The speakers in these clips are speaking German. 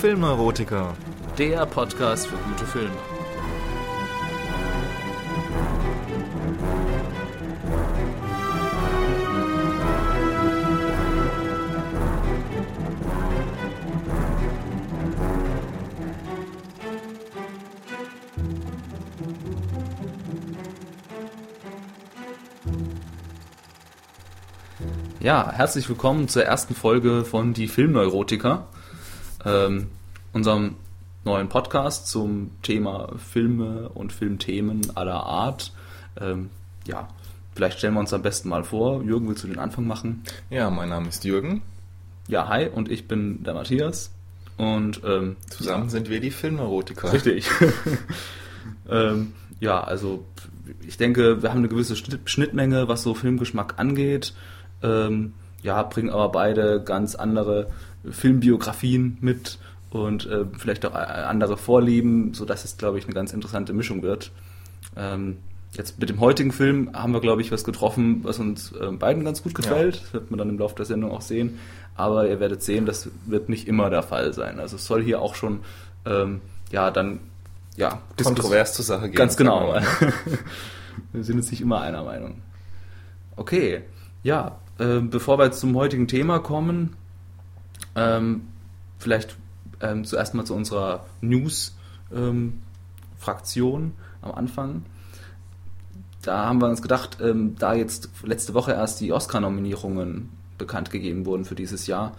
Filmerotiker. Der Podcast für gute Filme. Ja, herzlich willkommen zur ersten Folge von Die Filmneurotiker, ähm, unserem neuen Podcast zum Thema Filme und Filmthemen aller Art. Ähm, ja, vielleicht stellen wir uns am besten mal vor. Jürgen, willst du den Anfang machen? Ja, mein Name ist Jürgen. Ja, hi, und ich bin der Matthias. Und ähm, Zusammen ja, sind wir die Filmerotiker. Richtig. ähm, ja, also ich denke, wir haben eine gewisse Schnitt- Schnittmenge, was so Filmgeschmack angeht. Ähm, ja, bringen aber beide ganz andere Filmbiografien mit und äh, vielleicht auch äh, andere Vorlieben, sodass es, glaube ich, eine ganz interessante Mischung wird. Ähm, jetzt mit dem heutigen Film haben wir, glaube ich, was getroffen, was uns äh, beiden ganz gut gefällt. Das wird man dann im Laufe der Sendung auch sehen. Aber ihr werdet sehen, das wird nicht immer der Fall sein. Also es soll hier auch schon, ähm, ja, dann, ja, Kontrovers zur Sache gehen. Ganz genau. mal. wir sind jetzt nicht immer einer Meinung. Okay, ja, äh, bevor wir jetzt zum heutigen Thema kommen, ähm, vielleicht ähm, zuerst mal zu unserer News-Fraktion am Anfang. Da haben wir uns gedacht, ähm, da jetzt letzte Woche erst die Oscar-Nominierungen bekannt gegeben wurden für dieses Jahr,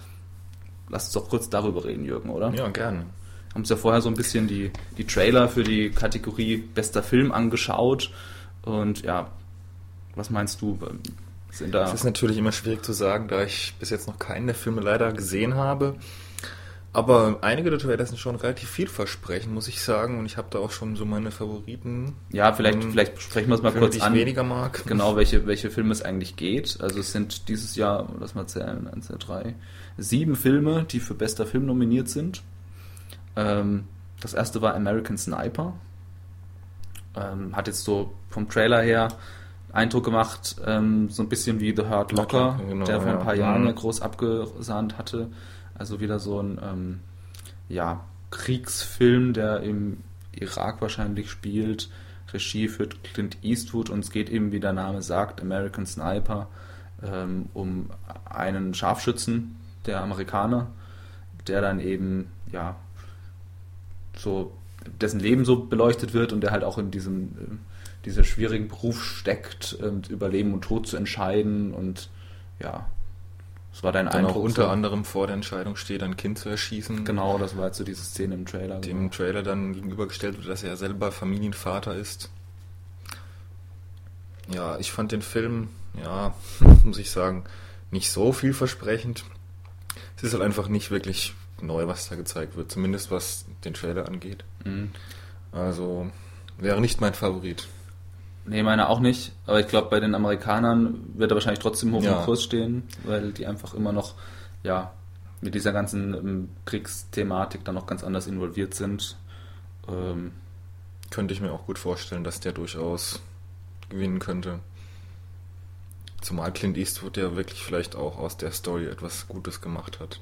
lass uns doch kurz darüber reden, Jürgen, oder? Ja, gerne. haben uns ja vorher so ein bisschen die, die Trailer für die Kategorie bester Film angeschaut. Und ja, was meinst du? Sind da. Es ist natürlich immer schwierig zu sagen, da ich bis jetzt noch keinen der Filme leider gesehen habe. Aber einige der Trailer sind schon relativ vielversprechend, muss ich sagen. Und ich habe da auch schon so meine Favoriten. ja, vielleicht, ähm, vielleicht sprechen wir es mal Filme, kurz die ich an. weniger mag. Genau, welche, welche Filme es eigentlich geht. Also es sind dieses Jahr, lass mal zählen, 1, 2, 3, sieben Filme, die für bester Film nominiert sind. Ähm, das erste war American Sniper. Ähm, hat jetzt so vom Trailer her Eindruck gemacht, ähm, so ein bisschen wie The Hurt Locker, Locker, genau, der vor ein ja. paar Jahren Mhm. ja groß abgesahnt hatte. Also wieder so ein ähm, ja, Kriegsfilm, der im Irak wahrscheinlich spielt. Regie führt Clint Eastwood und es geht eben, wie der Name sagt, American Sniper, ähm, um einen Scharfschützen, der Amerikaner, der dann eben, ja, so, dessen Leben so beleuchtet wird und der halt auch in diesem, ähm, dieser schwierigen Beruf steckt, ähm, über Leben und Tod zu entscheiden und ja, das war dein Dann auch Eindruck. unter so? anderem vor der Entscheidung steht, ein Kind zu erschießen. Genau, das war jetzt so diese Szene im Trailer. Dem im Trailer dann gegenübergestellt wird, dass er selber Familienvater ist. Ja, ich fand den Film, ja, muss ich sagen, nicht so vielversprechend. Es ist halt einfach nicht wirklich neu, was da gezeigt wird, zumindest was den Trailer angeht. Mhm. Also wäre nicht mein Favorit. Nee, meine auch nicht. Aber ich glaube, bei den Amerikanern wird er wahrscheinlich trotzdem hoch Ja. im Kurs stehen, weil die einfach immer noch, ja, mit dieser ganzen ähm, Kriegsthematik dann noch ganz anders involviert sind. Ähm, Könnte ich mir auch gut vorstellen, dass der durchaus gewinnen könnte. Zumal Clint Eastwood ja wirklich vielleicht auch aus der Story etwas Gutes gemacht hat.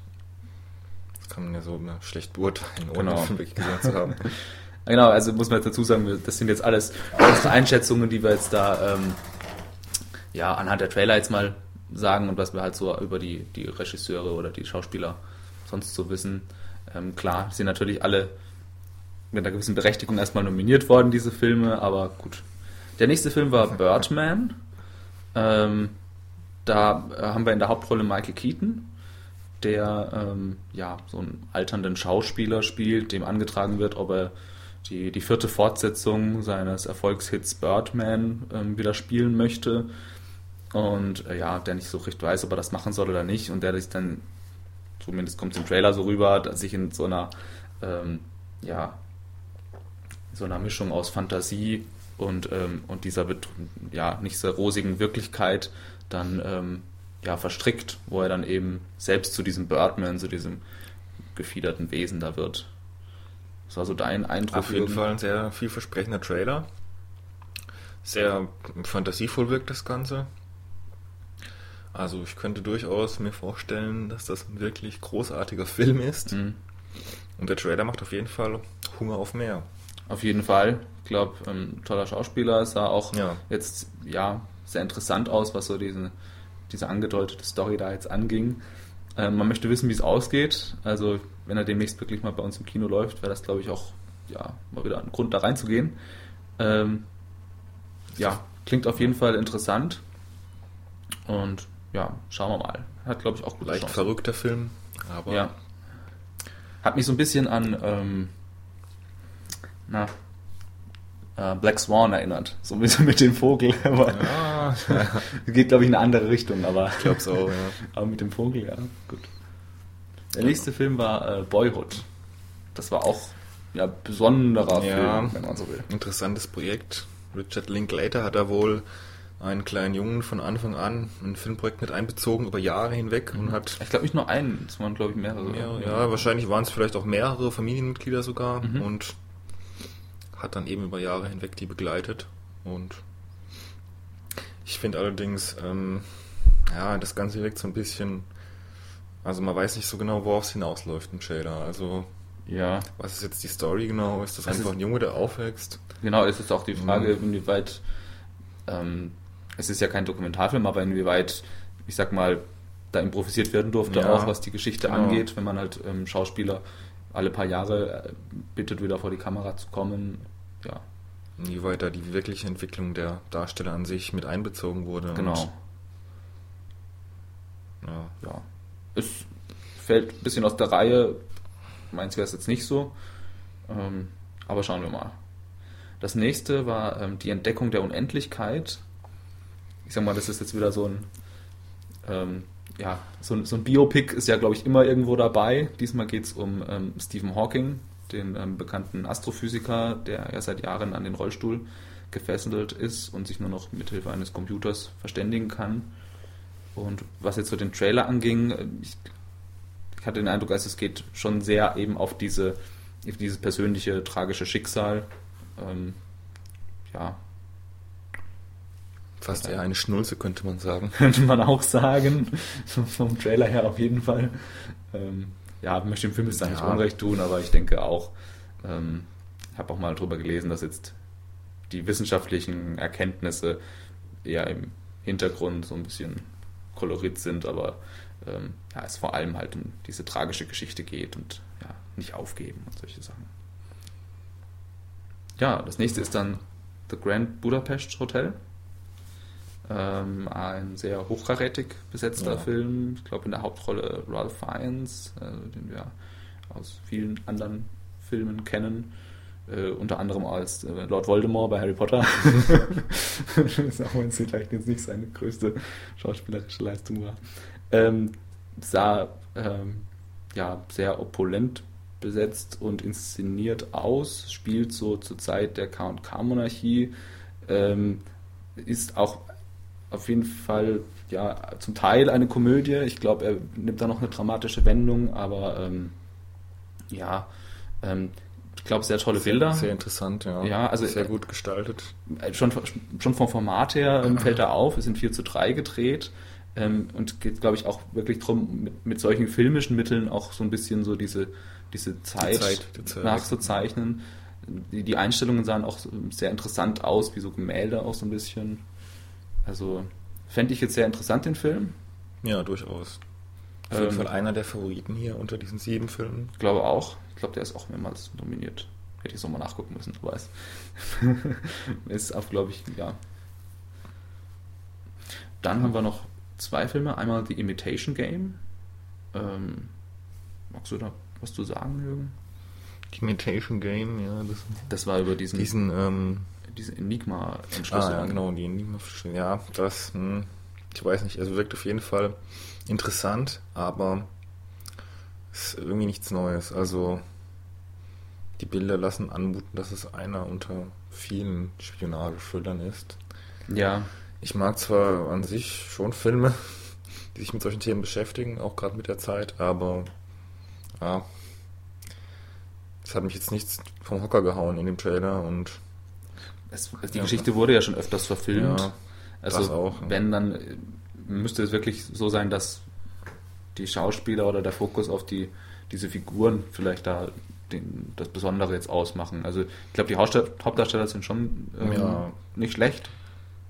Das kann man ja so schlecht beurteilen, ohne Genau. den Film wirklich gesehen zu haben. Genau, also muss man jetzt dazu sagen, das sind jetzt alles unsere Einschätzungen, die wir jetzt da ähm, ja anhand der Trailer jetzt mal sagen und was wir halt so über die, die Regisseure oder die Schauspieler sonst so wissen. Ähm, klar, sind natürlich alle mit einer gewissen Berechtigung erstmal nominiert worden, diese Filme, aber gut. Der nächste Film war Birdman. Ähm, da haben wir in der Hauptrolle Michael Keaton, der ähm, ja so einen alternden Schauspieler spielt, dem angetragen wird, ob er die, die vierte Fortsetzung seines Erfolgshits Birdman ähm, wieder spielen möchte. Und äh, ja, der nicht so richtig weiß, ob er das machen soll oder nicht. Und der sich dann, zumindest kommt es im Trailer so rüber, dass sich in so einer, ähm, ja, so einer Mischung aus Fantasie und, ähm, und dieser ja, nicht sehr rosigen Wirklichkeit dann ähm, ja, verstrickt, wo er dann eben selbst zu diesem Birdman, zu diesem gefiederten Wesen da wird. Das war so dein Eindruck. Auf jeden? Fall ein sehr vielversprechender Trailer. Sehr fantasievoll wirkt das Ganze. Also ich könnte durchaus mir vorstellen, dass das ein wirklich großartiger Film ist. Mhm. Und der Trailer macht auf jeden Fall Hunger auf mehr. Auf jeden Fall. Ich glaube, ähm, toller Schauspieler, sah auch Ja. jetzt ja sehr interessant aus, was so diese, diese angedeutete Story da jetzt anging. Ähm, man möchte wissen, wie es ausgeht. Also, wenn er demnächst wirklich mal bei uns im Kino läuft, wäre das, glaube ich, auch ja, mal wieder ein Grund, da reinzugehen. Ähm, ja, klingt auf jeden Fall interessant. Und ja, schauen wir mal. Hat, glaube ich, auch gute Leicht Chancen. verrückter Film, aber Ja. Hat mich so ein bisschen an ähm, na, äh, Black Swan erinnert. So ein bisschen mit dem Vogel. Aber ja, geht, glaube ich, in eine andere Richtung. Aber, ich glaube es auch, ja. aber mit dem Vogel, ja, gut. Der nächste Film war äh, Boyhood. Das war auch ja besonderer Ja. Film, wenn man so will. Interessantes Projekt. Richard Linklater hat da wohl einen kleinen Jungen von Anfang an in ein Filmprojekt mit einbezogen über Jahre hinweg und hat Ich glaube nicht nur einen, es waren, glaube ich, mehrere. mehrere, ja, wahrscheinlich waren es vielleicht auch mehrere Familienmitglieder sogar Mhm. und hat dann eben über Jahre hinweg die begleitet und ich finde allerdings, ähm, ja, das Ganze wirkt so ein bisschen, also man weiß nicht so genau, worauf es hinausläuft im Trailer. Also, ja. was ist jetzt die Story genau? Ist das, Das einfach ist- ein Junge, der aufwächst? Genau, es ist auch die Frage, Mhm. inwieweit, ähm, es ist ja kein Dokumentarfilm, aber inwieweit, ich sag mal, da improvisiert werden durfte, Ja, auch was die Geschichte genau. angeht, wenn man halt ähm, Schauspieler alle paar Jahre äh, bittet, wieder vor die Kamera zu kommen. Ja, Inwieweit da die wirkliche Entwicklung der Darsteller an sich mit einbezogen wurde. genau. Und, ja. Ja. Es fällt ein bisschen aus der Reihe. Meins wäre es jetzt nicht so. Ähm, aber schauen wir mal. Das nächste war ähm, die Entdeckung der Unendlichkeit. Ich sag mal, das ist jetzt wieder so ein, ähm, ja, so so ein Biopic ist ja, glaube ich, immer irgendwo dabei. Diesmal geht es um ähm, Stephen Hawking, den ähm, bekannten Astrophysiker, der ja seit Jahren an den Rollstuhl gefesselt ist und sich nur noch mithilfe eines Computers verständigen kann. Und was jetzt so den Trailer anging, äh, ich, hatte den Eindruck, also es geht schon sehr eben auf diese, auf dieses persönliche tragische Schicksal. Ähm, ja, Fast eher eine Schnulze, könnte man sagen. könnte man auch sagen. Vom Trailer her auf jeden Fall. Ähm, ja, möchte dem Film jetzt da nicht Ja. Unrecht tun, aber ich denke auch, ähm, ich habe auch mal drüber gelesen, dass jetzt die wissenschaftlichen Erkenntnisse eher im Hintergrund so ein bisschen kolorit sind, aber ähm, ja, es vor allem halt um diese tragische Geschichte geht und ja, nicht aufgeben und solche Sachen. Ja, das nächste ist dann The Grand Budapest Hotel. Ähm, ein sehr hochkarätig besetzter Ja. Film. Ich glaube in der Hauptrolle Ralph Fiennes, äh, den wir aus vielen anderen Filmen kennen. Äh, unter anderem als äh, Lord Voldemort bei Harry Potter. das auch wenn es vielleicht jetzt nicht seine größte schauspielerische Leistung war. Ähm, sah ähm, ja, sehr opulent besetzt und inszeniert aus, spielt so zur Zeit der K&K-Monarchie, ähm, ist auch auf jeden Fall ja zum Teil eine Komödie. Ich glaube, er nimmt da noch eine dramatische Wendung, aber ähm, ja, ähm, glaube, sehr tolle Bilder. Sehr interessant, ja. Ja, also- sehr gut gestaltet. Äh, schon, schon vom Format her ähm, fällt er auf, es sind 4 zu 3 gedreht ähm, und geht, glaube ich, auch wirklich darum, mit, mit solchen filmischen Mitteln auch so ein bisschen so diese, diese Zeit, Zeit, die Zeit. nachzuzeichnen. Die, die Einstellungen sahen auch sehr interessant aus, wie so Gemälde auch so ein bisschen. Also fände ich jetzt sehr interessant, den Film. Ja, durchaus. Auf jeden Ähm, Fall einer der Favoriten hier unter diesen sieben Filmen. Ich glaube auch. Ich glaube, der ist auch mehrmals nominiert. Hätte ich so mal nachgucken müssen, aber es ist auch, glaube ich, ja. Dann haben wir noch zwei Filme. Einmal The Imitation Game. Ähm, magst du da was zu sagen, Jürgen? Imitation Game, ja. Das, Das war über diesen, diesen, ähm, diese ah, Enigma-Entschlüsselung. ja, genau, die Enigma, ja, das, hm, ich weiß nicht, also wirkt auf jeden Fall interessant, aber ist irgendwie nichts Neues. Also, die Bilder lassen anmuten, dass es einer unter vielen Spionage-Thrillern ist. Ja, Ich mag zwar an sich schon Filme, die sich mit solchen Themen beschäftigen, auch gerade mit der Zeit, aber ja, es hat mich jetzt nichts vom Hocker gehauen in dem Trailer und es, die Ja. Geschichte wurde ja schon öfters verfilmt. Ja, also das auch, wenn dann müsste es wirklich so sein, dass die Schauspieler oder der Fokus auf die diese Figuren vielleicht da den, das Besondere jetzt ausmachen. Also ich glaube, die Hauptdarsteller sind schon ähm, ja. nicht schlecht.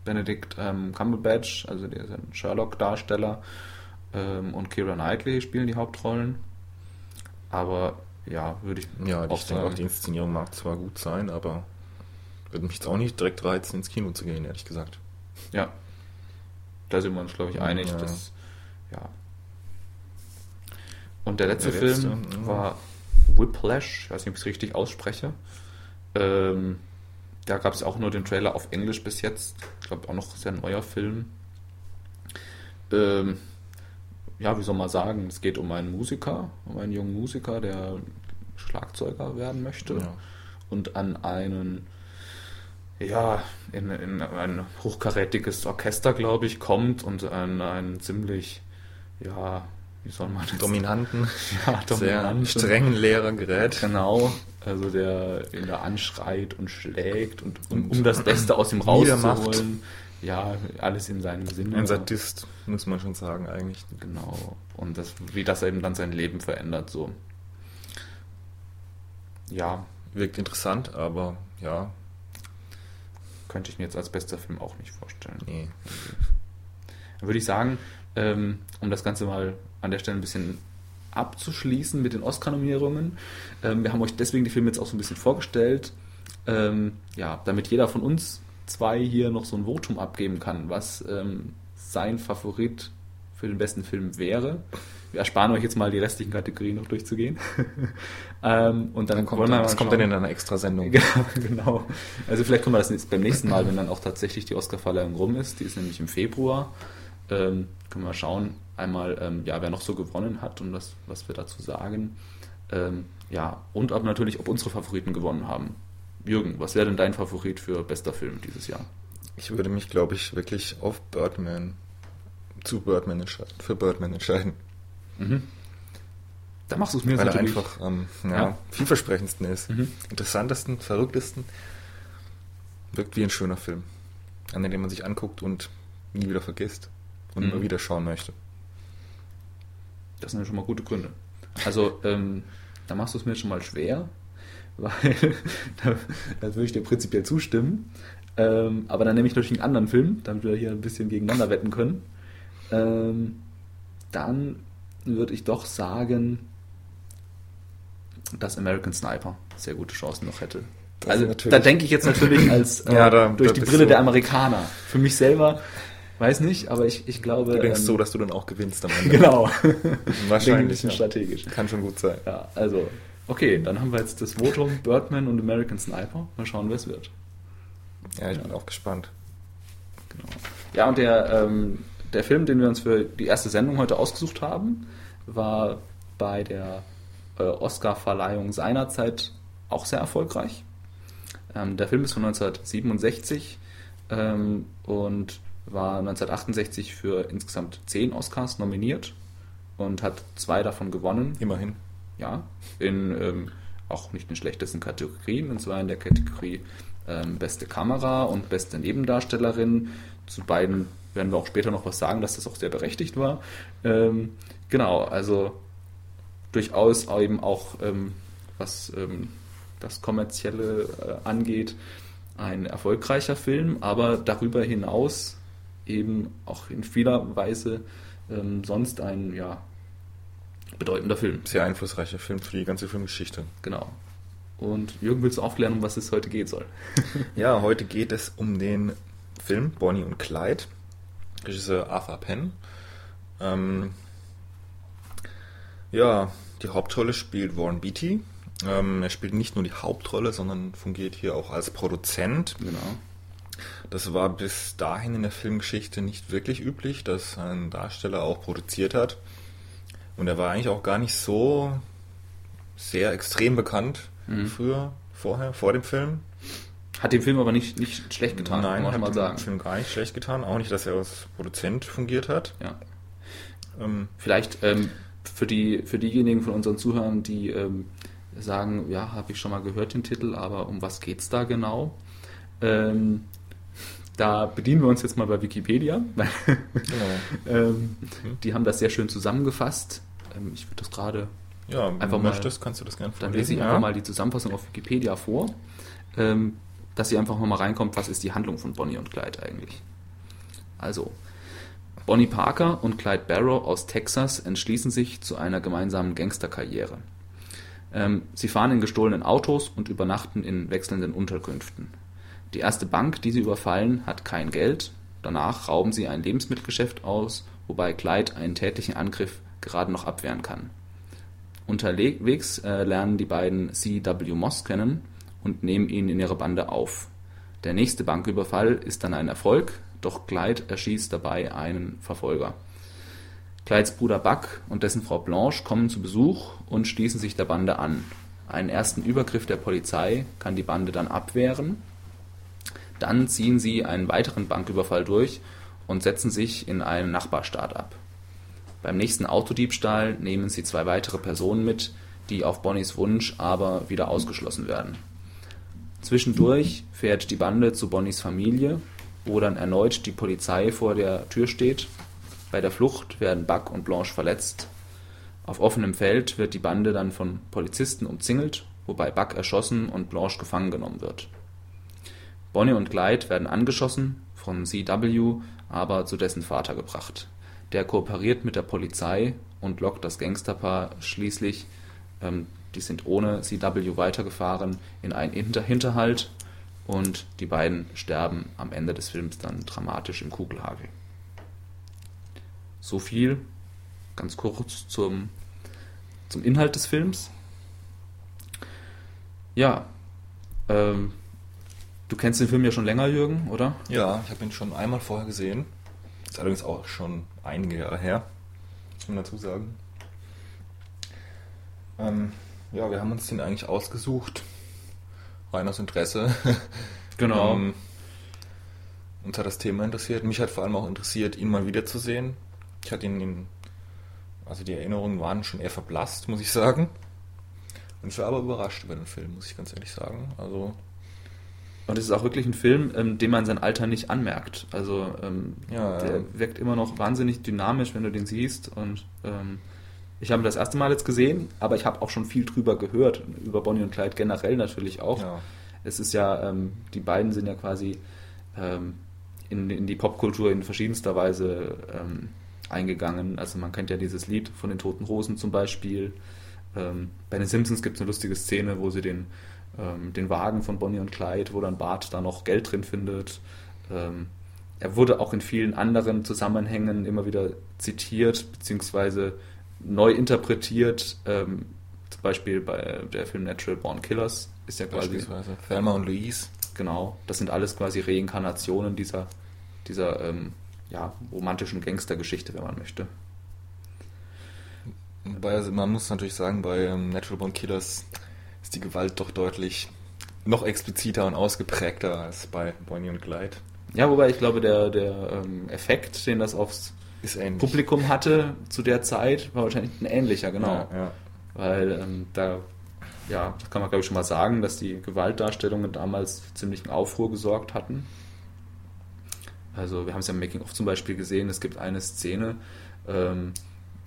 Benedict ähm, Cumberbatch, also der ist ein Sherlock-Darsteller, ähm, und Keira Knightley spielen die Hauptrollen. Aber ja, würde ich Ja, ich denke auch, die Inszenierung mag zwar gut sein, aber würde mich jetzt auch nicht direkt reizen, ins Kino zu gehen, ehrlich gesagt. Ja. Da sind wir uns, glaube ich, einig. Ja. Dass, ja. Und der letzte, der letzte Film ja. war Whiplash, ich weiß nicht, ob ich es richtig ausspreche. Ähm, da gab es auch nur den Trailer auf Englisch bis jetzt. Ich glaube, auch noch sehr neuer Film. Ähm, ja, wie soll man sagen, es geht um einen Musiker, um einen jungen Musiker, der Schlagzeuger werden möchte ja. und an einen, ja, in, in ein hochkarätiges Orchester, glaube ich, kommt und an einen ziemlich, ja, wie soll man das? Dominanten, ja, dominanten, sehr strengen Lehrer gerät. Genau, also der ihn da anschreit und schlägt und um, um das Beste aus ihm rauszuholen ja, alles in seinem Sinne. Ein Sadist, muss man schon sagen, eigentlich. Genau. Und das, wie das eben dann sein Leben verändert, so. Ja. Wirkt interessant, aber ja. Könnte ich mir jetzt als bester Film auch nicht vorstellen. Nee. Dann würde ich sagen, ähm, um das Ganze mal an der Stelle ein bisschen abzuschließen mit den Oscar-Nominierungen. Ähm, wir haben euch deswegen die Filme jetzt auch so ein bisschen vorgestellt. Ähm, ja, damit jeder von uns 2 hier noch so ein Votum abgeben kann, was ähm, sein Favorit für den besten Film wäre. Wir ersparen euch jetzt mal die restlichen Kategorien noch durchzugehen. ähm, und dann, dann kommt, dann, was kommt denn in einer Extrasendung? Genau, genau. Also vielleicht kommen wir das beim nächsten Mal, wenn dann auch tatsächlich die Oscarverleihung rum ist. Die ist nämlich im Februar. Ähm, können wir mal schauen, einmal, ähm, ja, wer noch so gewonnen hat und was, was wir dazu sagen. Ähm, ja, und ob natürlich, ob unsere Favoriten gewonnen haben. Jürgen, was wäre denn dein Favorit für bester Film dieses Jahr? Ich würde mich, glaube ich, wirklich auf Birdman, zu Birdman entscheiden, für Birdman entscheiden. Mhm. Da machst du es mir Weil er einfach am ähm, ja, ja. vielversprechendsten ist. Mhm. Interessantesten, verrücktesten. Wirkt wie ein schöner Film, an den man sich anguckt und nie wieder vergisst und mhm. immer wieder schauen möchte. Das sind ja schon mal gute Gründe. Also, ähm, da machst du es mir schon mal schwer, weil da, da würde ich dir prinzipiell zustimmen. Ähm, aber dann nehme ich natürlich einen anderen Film, damit wir hier ein bisschen gegeneinander wetten können. Ähm, dann würde ich doch sagen, dass American Sniper sehr gute Chancen noch hätte. Das also da denke ich jetzt natürlich als äh, ja, da, durch die Brille der Amerikaner. Für mich selber weiß nicht, aber ich, ich glaube. Du denkst ähm, so, dass du dann auch gewinnst am Ende. Genau. Wahrscheinlich. ein bisschen ja. strategisch. Kann schon gut sein. Ja, also Okay, dann haben wir jetzt das Votum Birdman und American Sniper. Mal schauen, wer es wird. Ja, ich bin auch gespannt. Genau. Ja, und der, ähm, der Film, den wir uns für die erste Sendung heute ausgesucht haben, war bei der äh, Oscar-Verleihung seinerzeit auch sehr erfolgreich. Ähm, der Film ist von 1967 ähm, und war 1968 für insgesamt zehn Oscars nominiert und hat zwei davon gewonnen. Immerhin ja, in ähm, auch nicht den schlechtesten Kategorien, und zwar in der Kategorie ähm, beste Kamera und beste Nebendarstellerin. Zu beiden werden wir auch später noch was sagen, dass das auch sehr berechtigt war. Ähm, genau, also durchaus eben auch, ähm, was ähm, das Kommerzielle äh, angeht, ein erfolgreicher Film, aber darüber hinaus eben auch in vieler Weise ähm, sonst ein ja, bedeutender Film. Sehr einflussreicher Film für die ganze Filmgeschichte. Genau. Und Jürgen, willst du aufklären, um was es heute gehen soll? ja, heute geht es um den Film Bonnie und Clyde. Regisseur Arthur Penn. Ähm, ja, die Hauptrolle spielt Warren Beatty. Ähm, er spielt nicht nur die Hauptrolle, sondern fungiert hier auch als Produzent. Genau. Das war bis dahin in der Filmgeschichte nicht wirklich üblich, dass ein Darsteller auch produziert hat. Und er war eigentlich auch gar nicht so sehr extrem bekannt mhm. früher, vorher, vor dem Film. Hat dem Film aber nicht, nicht schlecht getan, Nein, kann man hat mal sagen. dem Film gar nicht schlecht getan. Auch nicht, dass er als Produzent fungiert hat. Ja. Ähm, Vielleicht ähm, für, die, für diejenigen von unseren Zuhörern, die ähm, sagen, ja, habe ich schon mal gehört den Titel, aber um was geht es da genau? Da bedienen wir uns jetzt mal bei Wikipedia. Genau. ähm, mhm. Die haben das sehr schön zusammengefasst. Ähm, ich würde das gerade Ja, wenn Einfach du mal- möchtest, kannst du das gerne Dann lese ich einfach mal die Zusammenfassung auf Wikipedia vor, ähm, dass ihr einfach mal reinkommt, was ist die Handlung von Bonnie und Clyde eigentlich. Also, Bonnie Parker und Clyde Barrow aus Texas entschließen sich zu einer gemeinsamen Gangsterkarriere. Ähm, sie fahren in gestohlenen Autos und übernachten in wechselnden Unterkünften. Die erste Bank, die sie überfallen, hat kein Geld. Danach rauben sie ein Lebensmittelgeschäft aus, wobei Clyde einen tätlichen Angriff gerade noch abwehren kann. Unterwegs äh, lernen die beiden C.W. Moss kennen und nehmen ihn in ihre Bande auf. Der nächste Banküberfall ist dann ein Erfolg, doch Clyde erschießt dabei einen Verfolger. Clydes Bruder Buck und dessen Frau Blanche kommen zu Besuch und schließen sich der Bande an. Einen ersten Übergriff der Polizei kann die Bande dann abwehren. Dann ziehen sie einen weiteren Banküberfall durch und setzen sich in einen Nachbarstaat ab. Beim nächsten Autodiebstahl nehmen sie zwei weitere Personen mit, die auf Bonnies Wunsch aber wieder ausgeschlossen werden. Zwischendurch fährt die Bande zu Bonnies Familie, wo dann erneut die Polizei vor der Tür steht. Bei der Flucht werden Buck und Blanche verletzt. Auf offenem Feld wird die Bande dann von Polizisten umzingelt, wobei Buck erschossen und Blanche gefangen genommen wird. Bonnie und Clyde werden angeschossen, von CW aber zu dessen Vater gebracht. Der kooperiert mit der Polizei und lockt das Gangsterpaar schließlich, ähm, die sind ohne CW weitergefahren, in einen Hinter Hinterhalt und die beiden sterben am Ende des Films dann dramatisch im Kugelhagel. So viel ganz kurz zum, zum Inhalt des Films. Ja, ähm, du kennst den Film ja schon länger, Jürgen, oder? Ja, ich habe ihn schon einmal vorher gesehen. Ist allerdings auch schon einige Jahre her, muss man dazu sagen. Ähm, ja, wir haben uns den eigentlich ausgesucht. Rein aus Interesse. Genau. Ähm, uns hat das Thema interessiert. Mich hat vor allem auch interessiert, ihn mal wiederzusehen. Ich hatte ihn in, also die Erinnerungen waren schon eher verblasst, muss ich sagen. Und ich war aber überrascht über den Film, muss ich ganz ehrlich sagen. Also, Und es ist auch wirklich ein Film, ähm, dem man sein Alter nicht anmerkt. Also ähm, Ja, der ja. wirkt immer noch wahnsinnig dynamisch, wenn du den siehst. Und ähm, ich habe ihn das erste Mal jetzt gesehen, aber ich habe auch schon viel drüber gehört, über Bonnie und Clyde generell natürlich auch. ja. Es ist ja, ähm, die beiden sind ja quasi ähm, in, in die Popkultur in verschiedenster Weise ähm, eingegangen. Also man kennt ja dieses Lied von den Toten Rosen zum Beispiel. Bei den Simpsons gibt es eine lustige Szene, wo sie den, ähm, den Wagen von Bonnie und Clyde, wo dann Bart da noch Geld drin findet. Ähm, er wurde auch in vielen anderen Zusammenhängen immer wieder zitiert, beziehungsweise neu interpretiert. Ähm, zum Beispiel bei der Film Natural Born Killers ist ja quasi Beispielsweise Thelma und Louise. Genau, das sind alles quasi Reinkarnationen dieser, dieser ähm, ja, romantischen Gangstergeschichte, wenn man möchte. Wobei, also man muss natürlich sagen, bei ähm, Natural Born Killers ist die Gewalt doch deutlich noch expliziter und ausgeprägter als bei Bonnie und Clyde. Ja, wobei ich glaube, der, der ähm, Effekt, den das aufs. Publikum hatte zu der Zeit, war wahrscheinlich ein ähnlicher, genau. Ja, ja. Weil ähm, da, ja, das kann man glaube ich schon mal sagen, dass die Gewaltdarstellungen damals ziemlichen Aufruhr gesorgt hatten. Also wir haben es ja im Making-of zum Beispiel gesehen, es gibt eine Szene, ähm,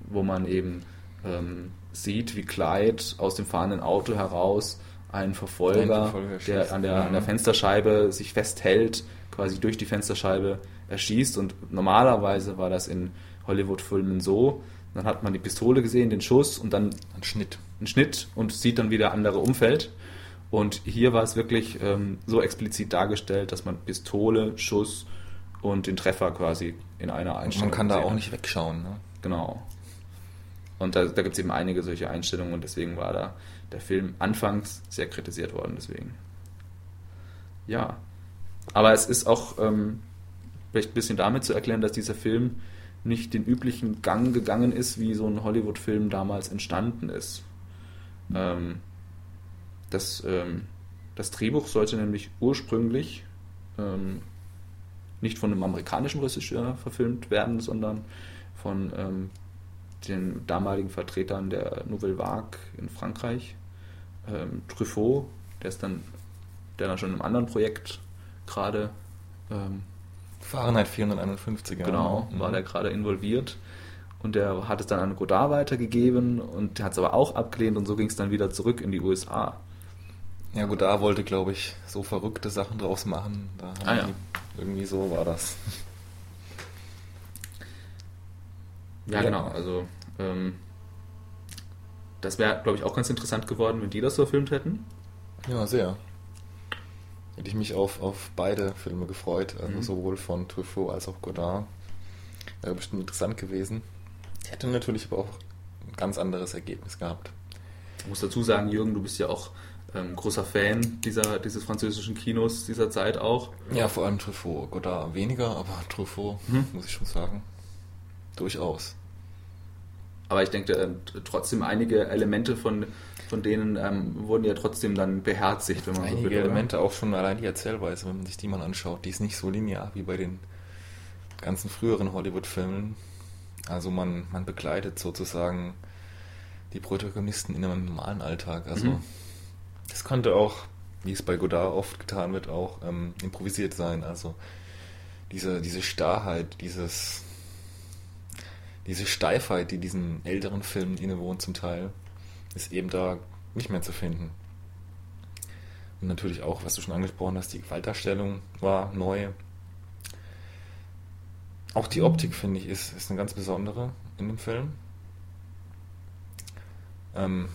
wo man eben ähm, sieht, wie Clyde aus dem fahrenden Auto heraus einen Verfolger, der an der, an der Mhm. Fensterscheibe sich festhält, quasi durch die Fensterscheibe erschießt. Und normalerweise war das in Hollywood-Filmen so, dann hat man die Pistole gesehen, den Schuss und dann Ein Schnitt. einen Schnitt und sieht dann, wie der andere umfällt. Und hier war es wirklich ähm, so explizit dargestellt, dass man Pistole, Schuss und den Treffer quasi in einer Und Einstellung man kann da auch hat. nicht wegschauen. Ne? Genau. Und da, da gibt es eben einige solche Einstellungen und deswegen war da der Film anfangs sehr kritisiert worden. Deswegen. Ja. Aber es ist auch ähm, vielleicht ein bisschen damit zu erklären, dass dieser Film nicht den üblichen Gang gegangen ist, wie so ein Hollywood-Film damals entstanden ist. Ähm, das, ähm, das Drehbuch sollte nämlich ursprünglich ähm, nicht von einem amerikanischen Regisseur verfilmt werden, sondern von ähm, den damaligen Vertretern der Nouvelle Vague in Frankreich. Ähm, Truffaut, der ist dann, der dann schon in einem anderen Projekt gerade ähm, Fahrenheit 451. ja. Genau, Mhm. war der gerade involviert. und der hat es dann an Godard weitergegeben und der hat es aber auch abgelehnt und so ging es dann wieder zurück in die USA. Ja, Godard wollte, glaube ich, so verrückte Sachen draus machen. Da Ah, ja. irgendwie so war das. Ja, genau. Also ähm, das wäre, glaube ich, auch ganz interessant geworden, wenn die das so verfilmt hätten. Ja, sehr. Hätte ich mich auf, auf beide Filme gefreut, also Mhm. sowohl von Truffaut als auch Godard. Wäre bestimmt interessant gewesen. Hätte natürlich aber auch ein ganz anderes Ergebnis gehabt. Ich muss dazu sagen, Jürgen, du bist ja auch ähm, großer Fan dieser, dieses französischen Kinos dieser Zeit auch. Ja, vor allem Truffaut. Godard weniger, aber Truffaut, Mhm. muss ich schon sagen, durchaus. Aber ich denke, ähm, trotzdem einige Elemente von, von denen ähm, wurden ja trotzdem dann beherzigt, wenn man so Einige will. oder? Elemente, auch schon allein die Erzählweise, wenn man sich die mal anschaut, die ist nicht so linear wie bei den ganzen früheren Hollywood-Filmen. Also man, man begleitet sozusagen die Protagonisten in einem normalen Alltag. Also Mhm. das könnte auch, wie es bei Godard oft getan wird, auch ähm, improvisiert sein. Also diese, diese Starrheit, dieses, diese Steifheit, die diesen älteren Filmen innewohnt zum Teil, ist eben da nicht mehr zu finden. Und natürlich auch, was du schon angesprochen hast, die Gewaltdarstellung war neu. Auch die Optik, finde ich, ist, ist eine ganz besondere in dem Film. Ähm,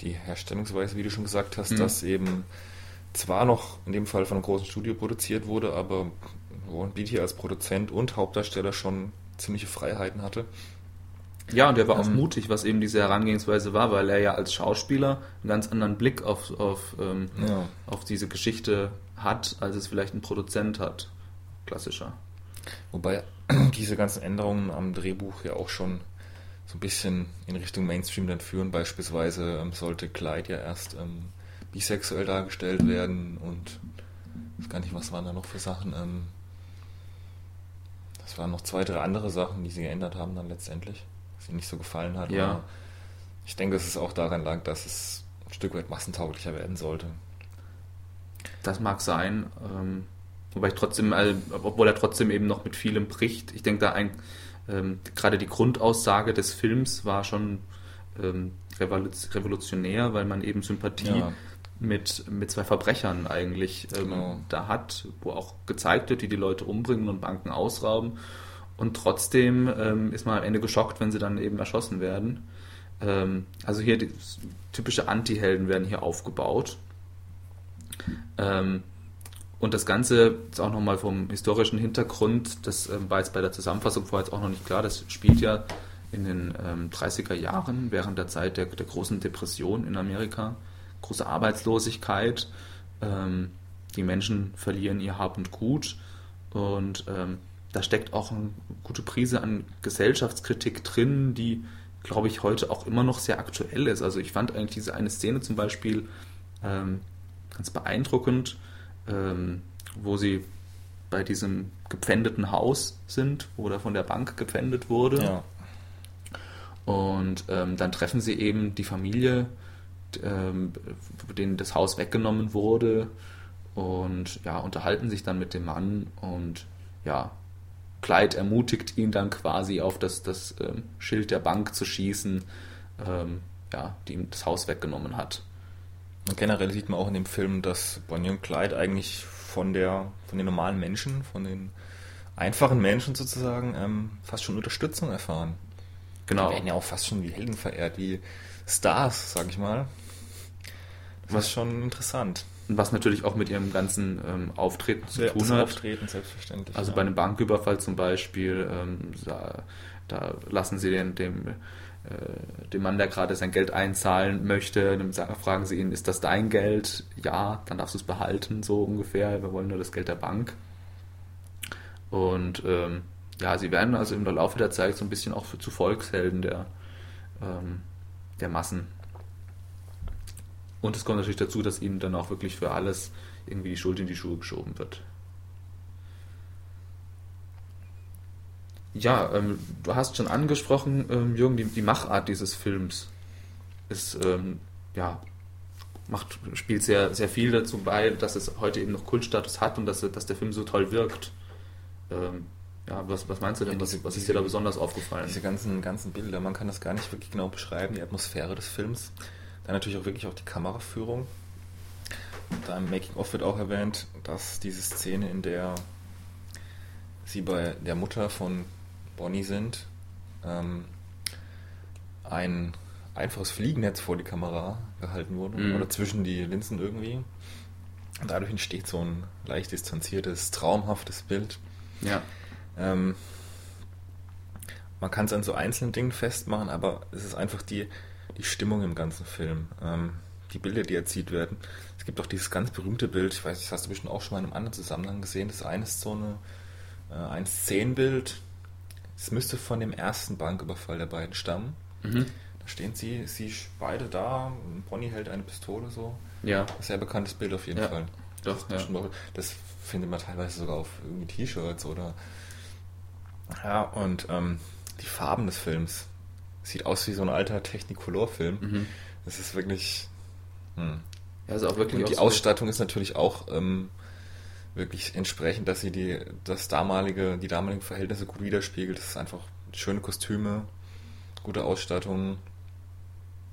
die Herstellungsweise, wie du schon gesagt hast, Mhm. dass eben zwar noch in dem Fall von einem großen Studio produziert wurde, aber Warren Beatty als Produzent und Hauptdarsteller schon ziemliche Freiheiten hatte. Ja, und er war auch Ähm, mutig, was eben diese Herangehensweise war, weil er ja als Schauspieler einen ganz anderen Blick auf, auf, ähm, Ja. auf diese Geschichte hat, als es vielleicht ein Produzent hat. Klassischer. Wobei diese ganzen Änderungen am Drehbuch ja auch schon so ein bisschen in Richtung Mainstream dann führen. Beispielsweise ähm, sollte Clyde ja erst ähm, bisexuell dargestellt werden und ich weiß gar nicht, was waren da noch für Sachen. Ähm, das waren noch zwei, drei andere Sachen, die sie geändert haben dann letztendlich, was ihnen nicht so gefallen hat. Ja. Ich denke, dass es auch daran lag, dass es ein Stück weit massentauglicher werden sollte. Das mag sein. Ähm, wobei ich trotzdem, also, obwohl er trotzdem eben noch mit vielem bricht. Ich denke da ein, ähm, gerade die Grundaussage des Films war schon ähm, revolu- revolutionär, weil man eben Sympathie Ja. Mit, mit zwei Verbrechern eigentlich ähm, Genau. da hat, wo auch gezeigt wird, die die Leute umbringen und Banken ausrauben. Und trotzdem ähm, ist man am Ende geschockt, wenn sie dann eben erschossen werden. Ähm, also hier die typische Anti-Helden werden hier aufgebaut. Ähm, und das Ganze ist auch nochmal vom historischen Hintergrund, das ähm, war jetzt bei der Zusammenfassung vorher jetzt auch noch nicht klar, das spielt ja in den ähm, 30er Jahren, während der Zeit der, der großen Depression in Amerika, große Arbeitslosigkeit, ähm, die Menschen verlieren ihr Hab und Gut und ähm, da steckt auch eine gute Prise an Gesellschaftskritik drin, die, glaube ich, heute auch immer noch sehr aktuell ist. Also ich fand eigentlich diese eine Szene zum Beispiel ähm, ganz beeindruckend, ähm, wo sie bei diesem gepfändeten Haus sind, wo da von der Bank gepfändet wurde. Ja. Und ähm, dann treffen sie eben die Familie, ähm, denen das Haus weggenommen wurde und ja, unterhalten sich dann mit dem Mann und ja, Clyde ermutigt ihn dann quasi auf das, das ähm, Schild der Bank zu schießen, ähm, ja, die ihm das Haus weggenommen hat. Und generell sieht man auch in dem Film, dass Bonnie und Clyde eigentlich von der, von den normalen Menschen, von den einfachen Menschen sozusagen, ähm, fast schon Unterstützung erfahren. Genau. Die werden ja auch fast schon wie Helden verehrt, wie Stars, sag ich mal. Das Was- ist schon interessant. Was natürlich auch mit ihrem ganzen ähm, Auftreten zu Ja, tun hat. Auftreten, selbstverständlich. Also ja. bei einem Banküberfall zum Beispiel, ähm, da, da lassen sie den, dem, äh, dem Mann, der gerade sein Geld einzahlen möchte, dann fragen sie ihn, ist das dein Geld? Ja, dann darfst du es behalten, so ungefähr. Wir wollen nur das Geld der Bank. Und ähm, ja, sie werden also im Laufe der Zeit so ein bisschen auch für, zu Volkshelden der, ähm, der Massen. Und es kommt natürlich dazu, dass ihnen dann auch wirklich für alles irgendwie die Schuld in die Schuhe geschoben wird. Ja, ähm, du hast schon angesprochen, ähm, Jürgen, die, die Machart dieses Films ist, ähm, ja, macht, spielt sehr, sehr viel dazu bei, dass es heute eben noch Kultstatus hat und dass, dass der Film so toll wirkt. Ähm, ja, was, was meinst du denn? Ja, was, diese- was ist diese- dir da besonders aufgefallen? Diese ganzen, ganzen Bilder, man kann das gar nicht wirklich genau beschreiben, die Atmosphäre des Films. Dann natürlich auch wirklich auch die Kameraführung. Da im Making-of wird auch erwähnt, dass diese Szene, in der sie bei der Mutter von Bonnie sind, ähm, ein einfaches Fliegennetz vor die Kamera gehalten wurde Mhm. oder zwischen die Linsen irgendwie. Und dadurch entsteht so ein leicht distanziertes, traumhaftes Bild. Ja. Ähm, man kann es an so einzelnen Dingen festmachen, aber es ist einfach die, die Stimmung im ganzen Film. Ähm, die Bilder, die erzielt werden. Es gibt auch dieses ganz berühmte Bild, ich weiß, das hast du bestimmt auch schon mal in einem anderen Zusammenhang gesehen. Das eine ist so eine, äh, ein Szenenbild. Es müsste von dem ersten Banküberfall der beiden stammen. Mhm. Da stehen sie, sie beide da. Bonnie hält eine Pistole so. Ja, Sehr bekanntes Bild auf jeden Ja, Fall. doch, das, ja. das findet man teilweise sogar auf irgendwie T-Shirts oder. Ja, und ähm, die Farben des Films. Sieht aus wie so ein alter Technicolor-Film. Mhm. Das ist wirklich. Hm. ja, also auch wirklich Und die Ausstattung ist natürlich auch ähm, wirklich entsprechend, dass sie die, das damalige, die damaligen Verhältnisse gut widerspiegelt. Das ist einfach schöne Kostüme, gute Ausstattung.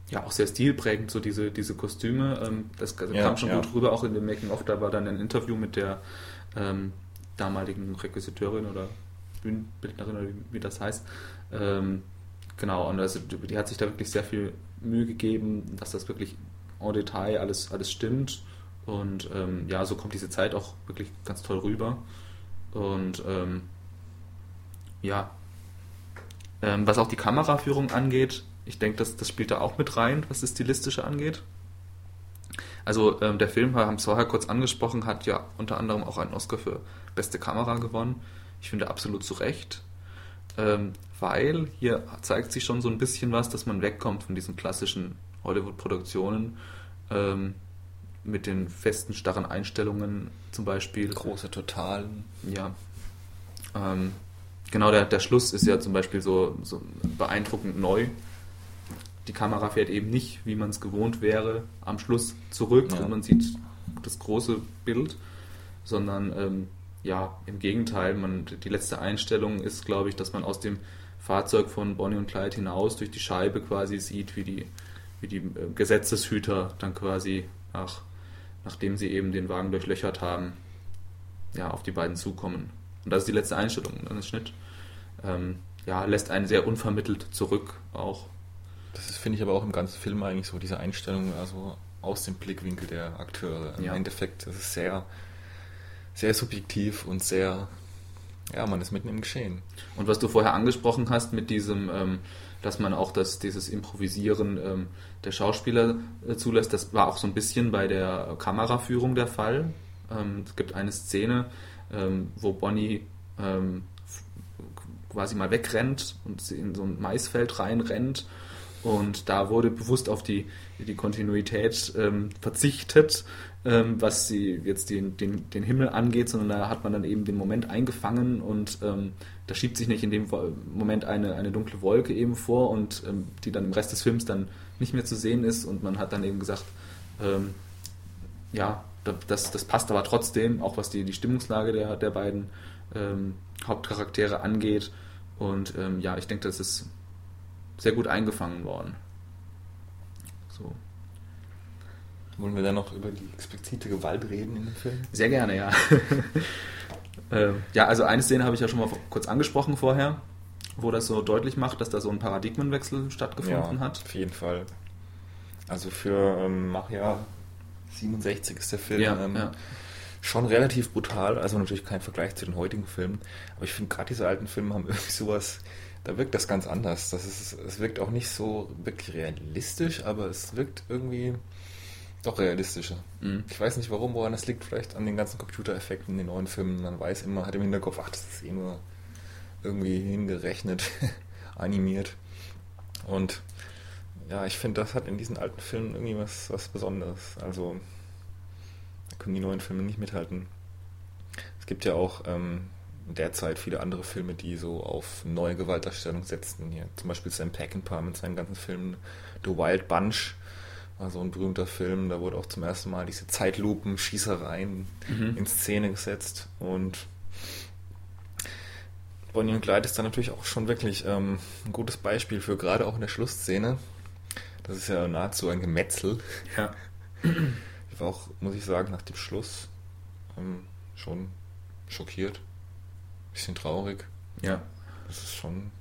ja auch sehr stilprägend, so diese, diese Kostüme. Ähm, das kam Ja, schon ja. gut rüber, auch in dem Making-of. Da war dann ein Interview mit der ähm, damaligen Requisiteurin oder Bühnenbildnerin oder wie, wie das heißt. Ähm, genau, und also, die hat sich da wirklich sehr viel Mühe gegeben, dass das wirklich en Detail alles, alles stimmt. Und ähm, ja, so kommt diese Zeit auch wirklich ganz toll rüber. Und ähm, ja, ähm, was auch die Kameraführung angeht, ich denke, das, das spielt da auch mit rein, was das Stilistische angeht. Also ähm, der Film, wir haben es vorher kurz angesprochen, hat ja unter anderem auch einen Oscar für beste Kamera gewonnen. Ich finde absolut zu Recht, ähm, weil hier zeigt sich schon so ein bisschen was, dass man wegkommt von diesen klassischen Hollywood-Produktionen ähm, mit den festen, starren Einstellungen zum Beispiel. Große Totalen. Ja. Ähm, genau, der, der Schluss ist ja zum Beispiel so, so beeindruckend neu. Die Kamera fährt eben nicht, wie man es gewohnt wäre, am Schluss zurück Ja. und man sieht das große Bild, sondern ähm, ja, im Gegenteil, man, die letzte Einstellung ist, glaube ich, dass man aus dem Fahrzeug von Bonnie und Clyde hinaus durch die Scheibe quasi sieht, wie die, wie die äh, Gesetzeshüter dann quasi nach, nachdem sie eben den Wagen durchlöchert haben, ja, auf die beiden zukommen. Und das ist die letzte Einstellung, dann ist Schnitt. Ähm, ja, lässt einen sehr unvermittelt zurück auch. Das finde ich aber auch im ganzen Film eigentlich so, diese Einstellung, also aus dem Blickwinkel der Akteure. Im Ja. Endeffekt, das ist sehr, sehr subjektiv und sehr, ja, man ist mitten im Geschehen. Und was du vorher angesprochen hast mit diesem, ähm, dass man auch das, dieses Improvisieren ähm, der Schauspieler äh, zulässt, das war auch so ein bisschen bei der Kameraführung der Fall. Ähm, es gibt eine Szene, ähm, wo Bonnie ähm, quasi mal wegrennt und sie in so ein Maisfeld reinrennt. Und da wurde bewusst auf die, die Kontinuität ähm, verzichtet, ähm, was sie jetzt den, den, den Himmel angeht, sondern da hat man dann eben den Moment eingefangen und ähm, da schiebt sich nicht in dem Moment eine, eine dunkle Wolke eben vor und ähm, die dann im Rest des Films dann nicht mehr zu sehen ist und man hat dann eben gesagt, ähm, ja, da- das, das passt aber trotzdem, auch was die, die Stimmungslage der, der beiden ähm, Hauptcharaktere angeht. Und ja, ich denke, das ist sehr gut eingefangen worden. So. Wollen wir dann noch über die explizite Gewalt reden in dem Film? Sehr gerne, ja. ähm, ja, also eine Szene habe ich ja schon mal kurz angesprochen vorher, wo das so deutlich macht, dass da so ein Paradigmenwechsel stattgefunden hat. Auf jeden Fall. Also für ähm, Maria 67 ist der Film Ja, ähm, ja. schon relativ brutal. Also natürlich kein Vergleich zu den heutigen Filmen. Aber ich finde gerade diese alten Filme haben irgendwie sowas, da wirkt das ganz anders. Das ist, es wirkt auch nicht so wirklich realistisch, aber es wirkt irgendwie doch realistischer. Mhm. Ich weiß nicht warum, woran das liegt. Vielleicht an den ganzen Computereffekten in den neuen Filmen. Man weiß immer, hat im Hinterkopf, ach, das ist eh nur irgendwie hingerechnet, animiert. Und ja, ich finde, das hat in diesen alten Filmen irgendwie was, was Besonderes. Also, da können die neuen Filme nicht mithalten. Es gibt ja auch ähm, derzeit viele andere Filme, die so auf neue Gewaltdarstellung setzen. Hier, zum Beispiel Sam Peckinpah mit seinen ganzen Filmen The Wild Bunch war so ein berühmter Film. Da wurde auch zum ersten Mal diese Zeitlupen, Schießereien Mhm. in Szene gesetzt. Und Bonnie und Clyde ist dann natürlich auch schon wirklich ähm, ein gutes Beispiel für gerade auch in der Schlussszene. Das ist ja nahezu ein Gemetzel. Ja. Ich war auch, muss ich sagen, nach dem Schluss ähm, schon schockiert. Bisschen traurig. Ja. Das ist schon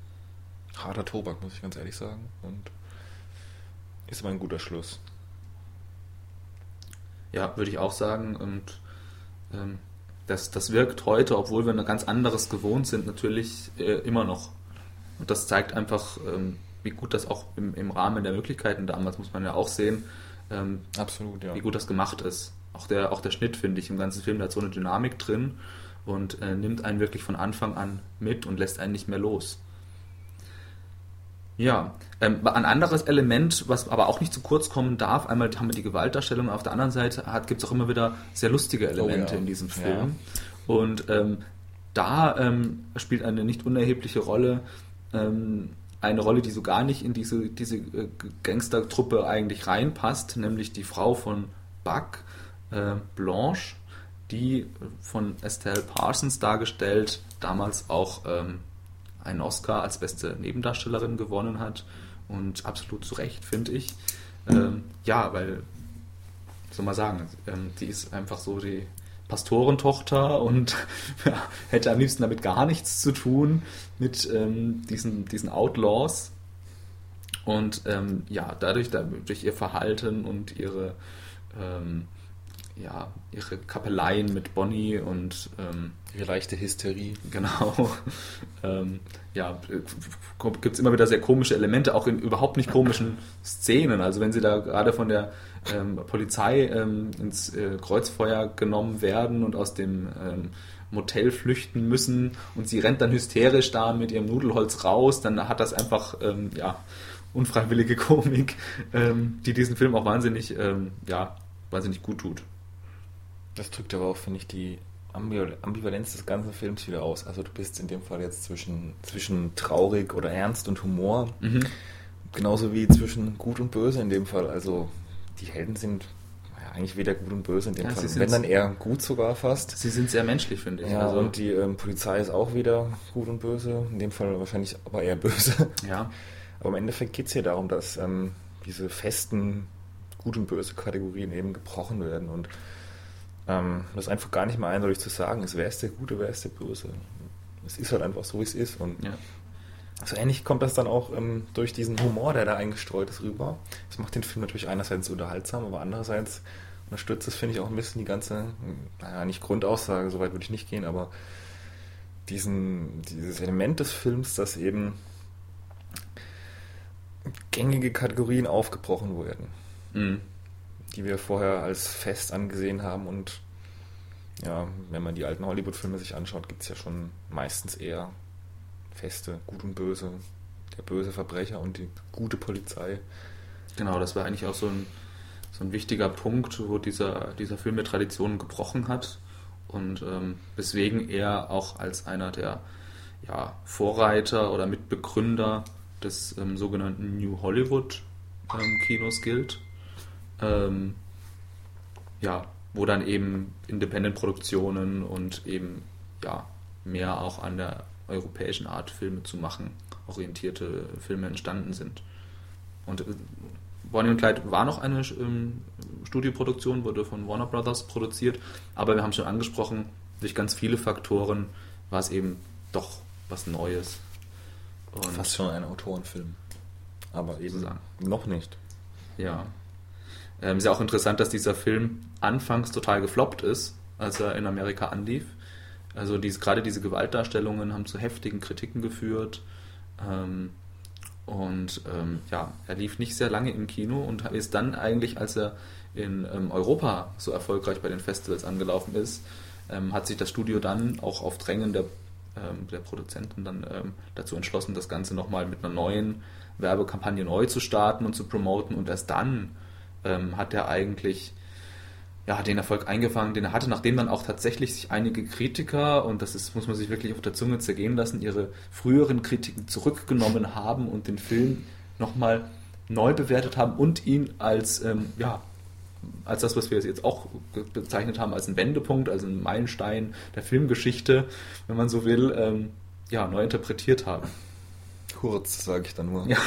harter Tobak, muss ich ganz ehrlich sagen. Und ist aber ein guter Schluss. Ja, würde ich auch sagen. Und ähm, das, das wirkt heute, obwohl wir ein ganz anderes gewohnt sind, natürlich äh, immer noch. Und das zeigt einfach, ähm, wie gut das auch im, im Rahmen der Möglichkeiten damals, muss man ja auch sehen, ähm, Absolut, ja. wie gut das gemacht ist. Auch der, auch der Schnitt, finde ich, im ganzen Film, der hat so eine Dynamik drin und äh, nimmt einen wirklich von Anfang an mit und lässt einen nicht mehr los. Ja, ähm, ein anderes Element, was aber auch nicht zu kurz kommen darf, einmal haben wir die Gewaltdarstellung, auf der anderen Seite gibt es auch immer wieder sehr lustige Elemente Oh ja. in diesem Film. Und ähm, da ähm, spielt eine nicht unerhebliche Rolle, ähm, eine Rolle, die so gar nicht in diese, diese äh, Gangstertruppe eigentlich reinpasst, nämlich die Frau von Buck, äh, Blanche, die von Estelle Parsons dargestellt, damals auch ähm, einen Oscar als beste Nebendarstellerin gewonnen hat und absolut zu Recht, finde ich. Ähm, ja, weil, soll man sagen, ähm, die ist einfach so die Pastorentochter und ja, hätte am liebsten damit gar nichts zu tun mit ähm, diesen, diesen Outlaws. Und ähm, ja, dadurch, durch ihr Verhalten und ihre, ähm, ja, ihre Kappeleien mit Bonnie und ähm, Ihre leichte Hysterie. Genau. ähm, ja, gibt es immer wieder sehr komische Elemente, auch in überhaupt nicht komischen Szenen. Also wenn sie da gerade von der ähm, Polizei ähm, ins äh, Kreuzfeuer genommen werden und aus dem ähm, Motel flüchten müssen und sie rennt dann hysterisch da mit ihrem Nudelholz raus, dann hat das einfach, ähm, ja, unfreiwillige Komik, die diesen Film auch wahnsinnig, ja, wahnsinnig gut tut. Das drückt aber auch, finde ich, die Ambival- Ambivalenz des ganzen Films wieder aus. Also du bist in dem Fall jetzt zwischen, zwischen traurig oder ernst und Humor. Mhm. Genauso wie zwischen gut und böse in dem Fall. Also die Helden sind ja, eigentlich weder gut und böse in dem Ja, Fall. Wenn dann eher gut sogar fast. Sie sind sehr menschlich, finde ich. Ja, also, und die ähm, Polizei ist auch wieder gut und böse. In dem Fall wahrscheinlich aber eher böse. ja. Aber im Endeffekt geht es hier darum, dass ähm, diese festen Gut- und Böse-Kategorien eben gebrochen werden und ähm, das einfach gar nicht mehr eindeutig zu sagen ist, wer ist der Gute, wer ist der Böse. Es ist halt einfach so, wie es ist. Und ja. so ähnlich kommt das dann auch ähm, durch diesen Humor, der da eingestreut ist, rüber. Das macht den Film natürlich einerseits unterhaltsam, aber andererseits unterstützt es, finde ich, auch ein bisschen die ganze, naja, nicht Grundaussage, so weit würde ich nicht gehen, aber diesen, dieses Element des Films, dass eben gängige Kategorien aufgebrochen werden, Mhm. Die wir vorher als fest angesehen haben und ja, wenn man die alten Hollywood-Filme sich anschaut, gibt es ja schon meistens eher feste, gut und böse, der böse Verbrecher und die gute Polizei. Genau, das war eigentlich auch so ein, so ein wichtiger Punkt, wo dieser, dieser Film mit Traditionen gebrochen hat und ähm, weswegen er auch als einer der ja, Vorreiter oder Mitbegründer des ähm, sogenannten New Hollywood ähm, Kinos gilt. Ähm, ja, wo dann eben Independent-Produktionen und eben ja mehr auch an der europäischen Art Filme zu machen orientierte Filme entstanden sind. Und äh, Bonnie und Clyde war noch eine ähm, Studioproduktion, wurde von Warner Brothers produziert, aber wir haben schon angesprochen, durch ganz viele Faktoren war es eben doch was Neues. Und Fast schon ein Autorenfilm. Aber eben Sozusagen. noch nicht. Ja. Ähm, ist ja auch interessant, dass dieser Film anfangs total gefloppt ist, als er in Amerika anlief. Also diese, gerade diese Gewaltdarstellungen haben zu heftigen Kritiken geführt. Ähm, und ähm, ja, er lief nicht sehr lange im Kino und ist dann eigentlich, als er in ähm, Europa so erfolgreich bei den Festivals angelaufen ist, ähm, hat sich das Studio dann auch auf Drängen der, ähm, der Produzenten dann ähm, dazu entschlossen, das Ganze nochmal mit einer neuen Werbekampagne neu zu starten und zu promoten. Und erst dann ähm, hat er eigentlich ja, den Erfolg eingefangen, den er hatte, nachdem dann auch tatsächlich sich einige Kritiker, und das ist, muss man sich wirklich auf der Zunge zergehen lassen, ihre früheren Kritiken zurückgenommen haben und den Film nochmal neu bewertet haben und ihn als, ähm, ja, als das, was wir jetzt auch bezeichnet haben, als einen Wendepunkt, also einen Meilenstein der Filmgeschichte, wenn man so will, ähm, ja, neu interpretiert haben. Kurz, sage ich dann nur. Ja.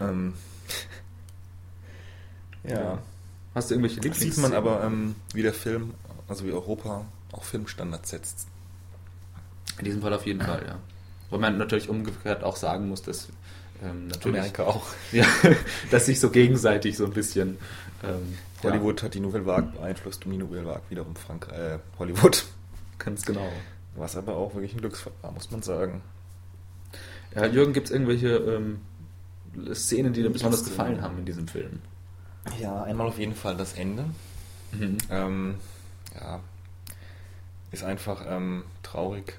ähm, ja. Hast du irgendwelche Da sieht man aber, ähm, wie der Film, also wie Europa, auch Filmstandards setzt. In diesem Fall auf jeden Fall, ja. Weil man natürlich umgekehrt auch sagen muss, dass ähm, natürlich, Amerika auch. ja, dass sich so gegenseitig so ein bisschen ähm, Hollywood hat die Nouvelle Vague beeinflusst und die Nouvelle Vague wiederum Frank äh, Hollywood. Ja, ganz genau. Was aber auch wirklich ein Glücksfall war, muss man sagen. Ja, Jürgen, gibt es irgendwelche ähm, Szenen, die dir besonders gefallen haben in diesem Film? Ja, einmal auf jeden Fall das Ende. Mhm. Ähm, ja, ist einfach ähm, traurig,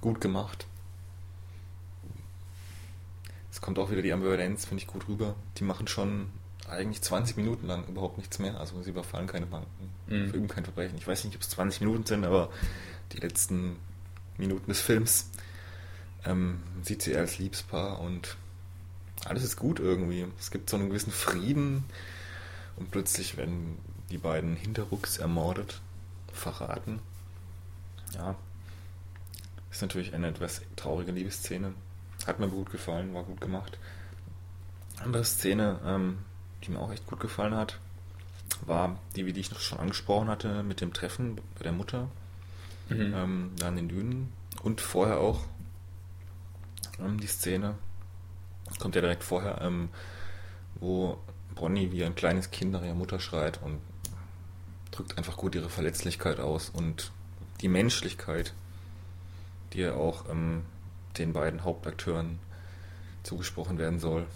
gut gemacht. Es kommt auch wieder die Ambivalenz, finde ich gut rüber. Die machen schon eigentlich 20 Minuten lang überhaupt nichts mehr. Also sie überfallen keine Banken, Mhm. verüben kein Verbrechen. Ich weiß nicht, ob es 20 Minuten sind, aber die letzten Minuten des Films ähm, sieht sie als Liebespaar und alles ist gut irgendwie. Es gibt so einen gewissen Frieden und plötzlich werden die beiden hinterrucks ermordet, verraten. Ja, ist natürlich eine etwas traurige Liebesszene. Hat mir gut gefallen, war gut gemacht. Andere Szene, ähm, die mir auch echt gut gefallen hat, war die, wie die ich noch schon angesprochen hatte, mit dem Treffen bei der Mutter Mhm. ähm, da in den Dünen und vorher auch ähm, die Szene, das kommt ja direkt vorher, ähm, wo Bonnie wie ein kleines Kind nach ihrer Mutter schreit und drückt einfach gut ihre Verletzlichkeit aus und die Menschlichkeit, die ja auch ähm, den beiden Hauptakteuren zugesprochen werden soll.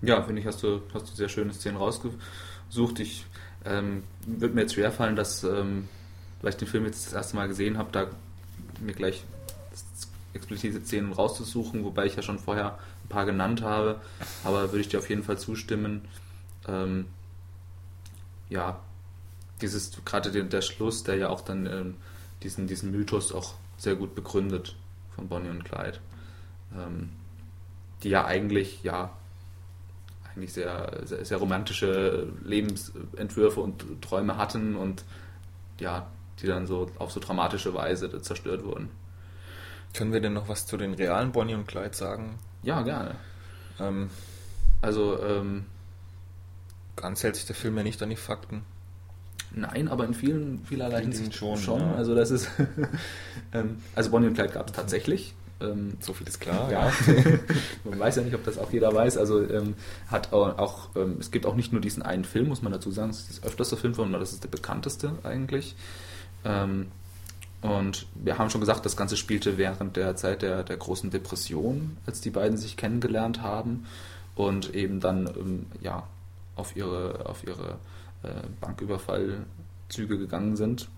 Ja, finde ich, hast du, hast du sehr schöne Szenen rausgesucht. Ich ähm, würde mir jetzt schwerfallen, dass, ähm, weil ich den Film jetzt das erste Mal gesehen habe, da mir gleich explizite Szenen rauszusuchen, wobei ich ja schon vorher ein paar genannt habe. Aber würde ich dir auf jeden Fall zustimmen. Ähm, ja, dieses, gerade der, Schluss, der ja auch dann ähm, diesen, diesen Mythos auch sehr gut begründet von Bonnie und Clyde. Ähm, die ja eigentlich, ja, eigentlich sehr, sehr, sehr romantische Lebensentwürfe und Träume hatten und ja, die dann so auf so dramatische Weise zerstört wurden. Können wir denn noch was zu den realen Bonnie und Clyde sagen? Ja, gerne. Ähm, Also, ähm, ganz hält sich der Film ja nicht an die Fakten. nein, aber in vielen, vielerlei In Hinsicht schon, schon. ja. Also, das ist. ähm, also, Bonnie und Clyde gab es tatsächlich. Ähm, So viel ist klar. Ja, man weiß ja nicht, ob das auch jeder weiß. Also ähm, hat auch, ähm, es gibt auch nicht nur diesen einen Film, muss man dazu sagen. Es ist das öfterste Film, sondern das ist der bekannteste eigentlich. Und wir haben schon gesagt, das Ganze spielte während der Zeit der, der großen Depression, als die beiden sich kennengelernt haben und eben dann ähm, ja, auf ihre, auf ihre äh, Banküberfallzüge gegangen sind.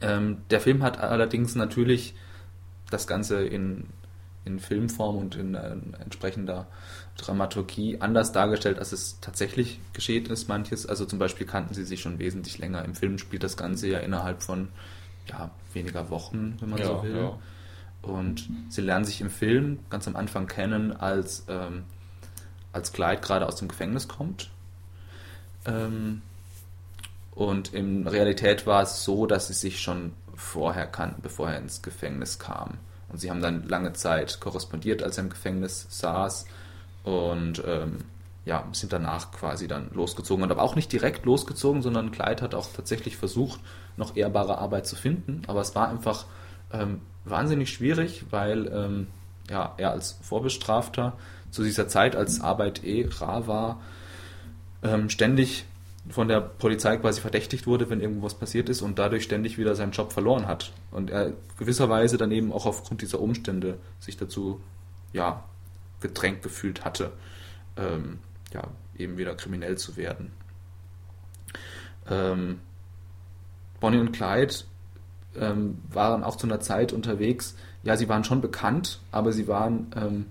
Ähm, der Film hat allerdings natürlich das Ganze in, in Filmform und in äh, entsprechender Dramaturgie anders dargestellt, als es tatsächlich geschehen ist, manches. Also zum Beispiel kannten sie sich schon wesentlich länger. Im Film spielt das Ganze ja innerhalb von ja, weniger Wochen, wenn man Ja, so will. ja. Und sie lernen sich im Film ganz am Anfang kennen, als, ähm, als Clyde gerade aus dem Gefängnis kommt. Ähm, und in Realität war es so, dass sie sich schon vorher kannten, bevor er ins Gefängnis kam. Und sie haben dann lange Zeit korrespondiert, als er im Gefängnis saß. Und ähm, ja, sind danach quasi dann losgezogen. Und aber auch nicht direkt losgezogen, sondern Clyde hat auch tatsächlich versucht, noch ehrbare Arbeit zu finden. Aber es war einfach ähm, wahnsinnig schwierig, weil ähm, ja, er als Vorbestrafter zu dieser Zeit, als Arbeit eh rar war, ähm, ständig von der Polizei quasi verdächtigt wurde, wenn irgendwas passiert ist und dadurch ständig wieder seinen Job verloren hat. Und er gewisserweise dann eben auch aufgrund dieser Umstände sich dazu ja, gedrängt gefühlt hatte, ähm, ja, eben wieder kriminell zu werden. Ähm, Bonnie und Clyde ähm, waren auch zu einer Zeit unterwegs, ja, sie waren schon bekannt, aber sie waren ähm,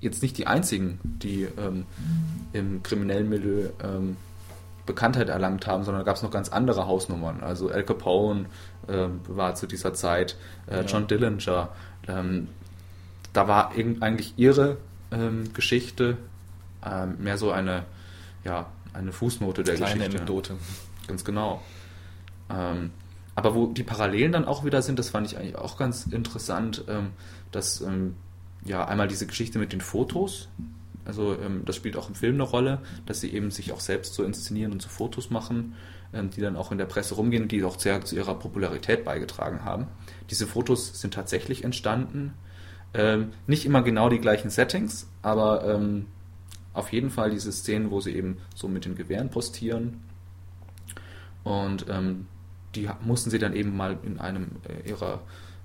jetzt nicht die einzigen, die ähm, im kriminellen Milieu ähm, Bekanntheit erlangt haben, sondern da gab es noch ganz andere Hausnummern. Also Al Capone ähm, war zu dieser Zeit, äh, Ja. John Dillinger. Ähm, da war eigentlich ihre Geschichte mehr so eine, ja, eine Fußnote der Kleine Geschichte. Anekdote. Ganz genau. Ähm, aber wo die Parallelen dann auch wieder sind, das fand ich eigentlich auch ganz interessant, ähm, dass ähm, ja einmal diese Geschichte mit den Fotos, also ähm, das spielt auch im Film eine Rolle, dass sie eben sich auch selbst so inszenieren und so Fotos machen, ähm, die dann auch in der Presse rumgehen die auch sehr zu ihrer Popularität beigetragen haben. Diese Fotos sind tatsächlich entstanden. Nicht immer genau die gleichen Settings, aber auf jeden Fall diese Szenen, wo sie eben so mit den Gewehren postieren. Und ähm, die mussten sie dann eben mal in einem äh, ihrer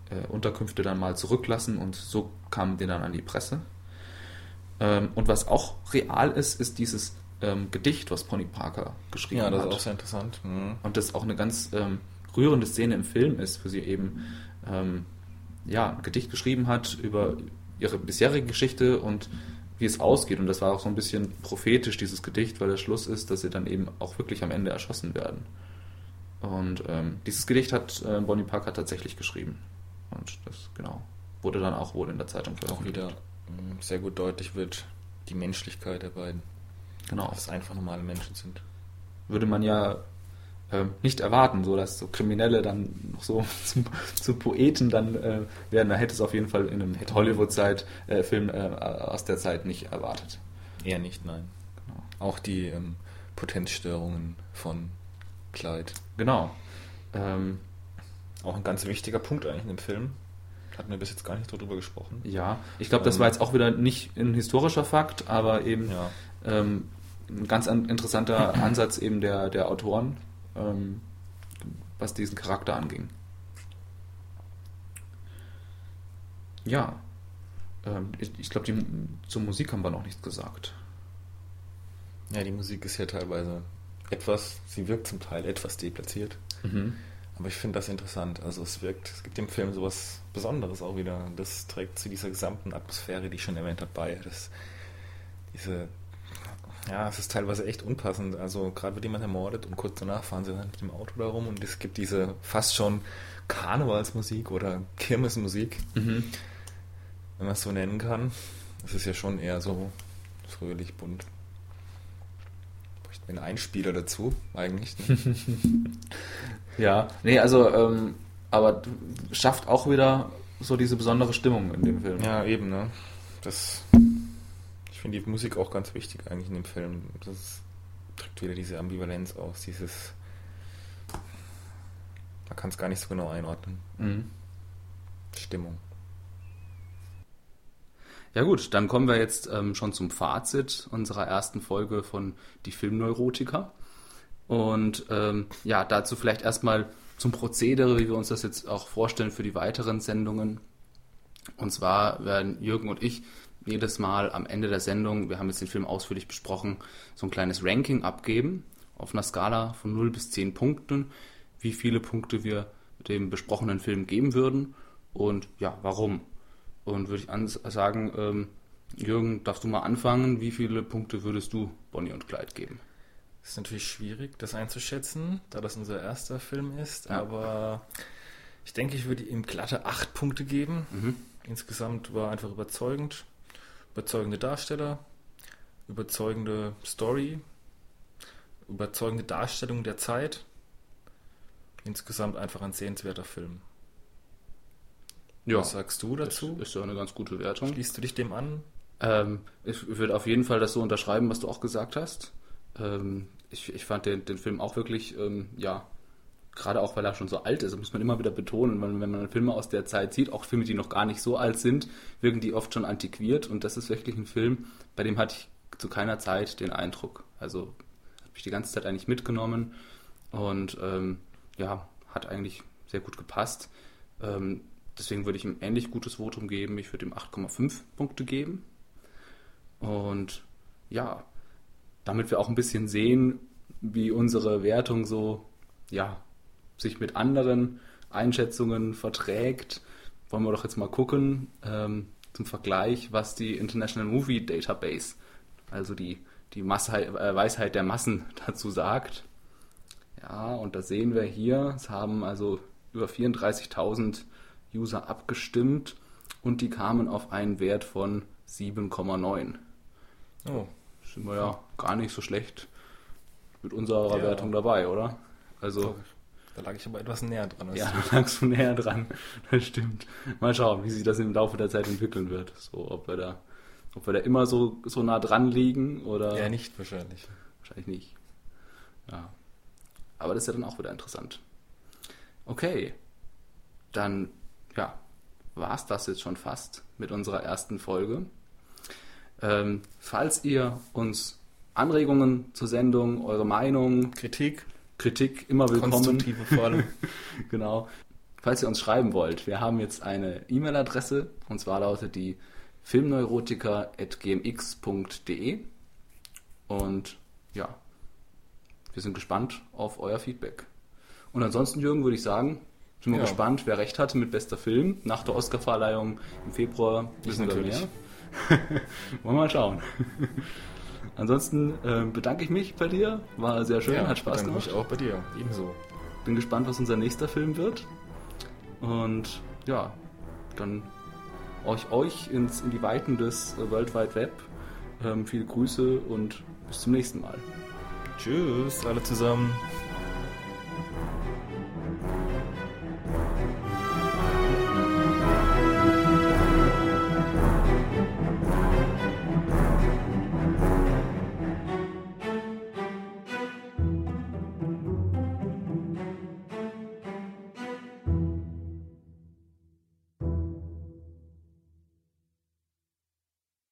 äh, Unterkünfte dann mal zurücklassen und so kamen die dann an die Presse. Ähm, und was auch real ist, ist dieses ähm, Gedicht, was Pony Parker geschrieben hat. Ja, das ist auch sehr interessant. Mhm. Und das auch eine ganz ähm, rührende Szene im Film ist, wo sie eben ja, ein Gedicht geschrieben hat über ihre bisherige Geschichte und wie es ausgeht. Und das war auch so ein bisschen prophetisch, dieses Gedicht, weil der Schluss ist, dass sie dann eben auch wirklich am Ende erschossen werden. Und ähm, dieses Gedicht hat äh, Bonnie Parker tatsächlich geschrieben. Und das, genau, wurde dann auch wohl in der Zeitung Auch wieder ähm, sehr gut deutlich wird die Menschlichkeit der beiden. Genau. Dass es einfach normale Menschen sind. Würde man ja ähm, nicht erwarten, so dass so Kriminelle dann noch so zu, zu Poeten dann äh, werden. Da hätte es auf jeden Fall in einem Hollywood-Film äh, äh, aus der Zeit nicht erwartet. Eher nicht, nein. Genau. Auch die ähm, Potenzstörungen von Clyde. Genau. Ähm, Auch ein ganz wichtiger Punkt eigentlich in dem Film. Hatten wir bis jetzt gar nicht so drüber gesprochen. ja, ich glaube, das Ähm, war jetzt auch wieder nicht ein historischer Fakt, aber eben Ja. ähm, ein ganz an, interessanter Ansatz eben der, der Autoren, ähm, was diesen Charakter anging. Ja, ähm, ich, ich glaube, zur Musik haben wir noch nichts gesagt. Ja, die Musik ist ja teilweise etwas, sie wirkt zum Teil etwas deplatziert. Aber ich finde das interessant. Also es wirkt, es gibt dem Film sowas Besonderes auch wieder. Das trägt zu dieser gesamten Atmosphäre, die ich schon erwähnt habe, bei. Das, diese, ja, es ist teilweise echt unpassend. Also gerade wird jemand ermordet und kurz danach fahren sie dann mit dem Auto da rum und es gibt diese fast schon Karnevalsmusik oder Kirmesmusik, Mhm. wenn man es so nennen kann. Es ist ja schon eher so fröhlich, bunt. Wir einen Einspieler dazu, eigentlich. Ne? Ja, nee, also, ähm, aber schafft auch wieder so diese besondere Stimmung in dem Film. Ja, eben, ne? Das. Ich finde die Musik auch ganz wichtig eigentlich in dem Film. Das drückt wieder diese Ambivalenz aus, dieses. Man kann es gar nicht so genau einordnen. Mhm. Stimmung. Ja gut, dann kommen wir jetzt ähm, schon zum Fazit unserer ersten Folge von Die Filmneurotiker. Und ähm, ja, dazu vielleicht erstmal zum Prozedere, wie wir uns das jetzt auch vorstellen für die weiteren Sendungen. Und zwar werden Jürgen und ich jedes Mal am Ende der Sendung, wir haben jetzt den Film ausführlich besprochen, so ein kleines Ranking abgeben auf einer Skala von 0 bis 10 Punkten, wie viele Punkte wir dem besprochenen Film geben würden und ja, warum. Und würde ich sagen, ähm, Jürgen, darfst du mal anfangen? Wie viele Punkte würdest du Bonnie und Clyde geben? Es ist natürlich schwierig, das einzuschätzen, da das unser erster Film ist, Ja. aber ich denke, ich würde ihm glatte acht Punkte geben. Mhm. Insgesamt war einfach überzeugend. Überzeugende Darsteller, überzeugende Story, überzeugende Darstellung der Zeit. Insgesamt einfach ein sehenswerter Film. Ja, Was sagst du dazu? ist ja eine ganz gute Wertung. Schließt du dich dem an? Ähm, ich würde auf jeden Fall das so unterschreiben, was du auch gesagt hast. Ähm, ich, ich fand den, den Film auch wirklich, ähm, ja, gerade auch weil er schon so alt ist, das muss man immer wieder betonen, weil wenn man Filme aus der Zeit sieht, auch Filme, die noch gar nicht so alt sind, wirken die oft schon antiquiert und das ist wirklich ein Film, bei dem hatte ich zu keiner Zeit den Eindruck. Also hat mich die ganze Zeit eigentlich mitgenommen und ähm, ja, hat eigentlich sehr gut gepasst. Ähm, deswegen würde ich ihm ähnlich gutes Votum geben. Ich würde ihm 8,5 Punkte geben. Und ja, damit wir auch ein bisschen sehen, wie unsere Wertung so, ja, sich mit anderen Einschätzungen verträgt, wollen wir doch jetzt mal gucken, ähm, zum Vergleich, was die International Movie Database, also die, die Massheit, äh, Weisheit der Massen dazu sagt. Ja, und da sehen wir hier, es haben also über 34.000 User abgestimmt und die kamen auf einen Wert von 7,9. Oh, Sind wir ja gar nicht so schlecht mit unserer Ja. Wertung dabei, oder? Also, Da lag ich aber etwas näher dran. Ja, du. da lagst du näher dran. Das stimmt. Mal schauen, wie sich das im Laufe der Zeit entwickeln wird. So, ob wir da, ob wir da immer so, so nah dran liegen oder Eher nicht wahrscheinlich. wahrscheinlich nicht. Ja. Aber das ist ja dann auch wieder interessant. Okay. Dann, ja, war es das jetzt schon fast mit unserer ersten Folge. Ähm, falls ihr uns Anregungen zur Sendung, eure Meinung, Kritik, Kritik immer willkommen. konstruktive. Genau. Falls ihr uns schreiben wollt, wir haben jetzt eine E-Mail-Adresse und zwar lautet die filmneurotiker.gmx.de und ja, wir sind gespannt auf euer Feedback. Und ansonsten, Jürgen, würde ich sagen, sind wir Ja. gespannt, wer recht hatte mit bester Film. Nach der Oscarverleihung im Februar wissen wir mehr. Wollen wir mal schauen. Ansonsten äh, bedanke ich mich bei dir. War sehr schön, hat Spaß bedanke gemacht. mich auch bei dir. Ebenso. Bin gespannt, was unser nächster Film wird. Und ja, dann euch, euch ins, in die Weiten des äh, World Wide Web. Ähm, viele Grüße und bis zum nächsten Mal. Tschüss, alle zusammen.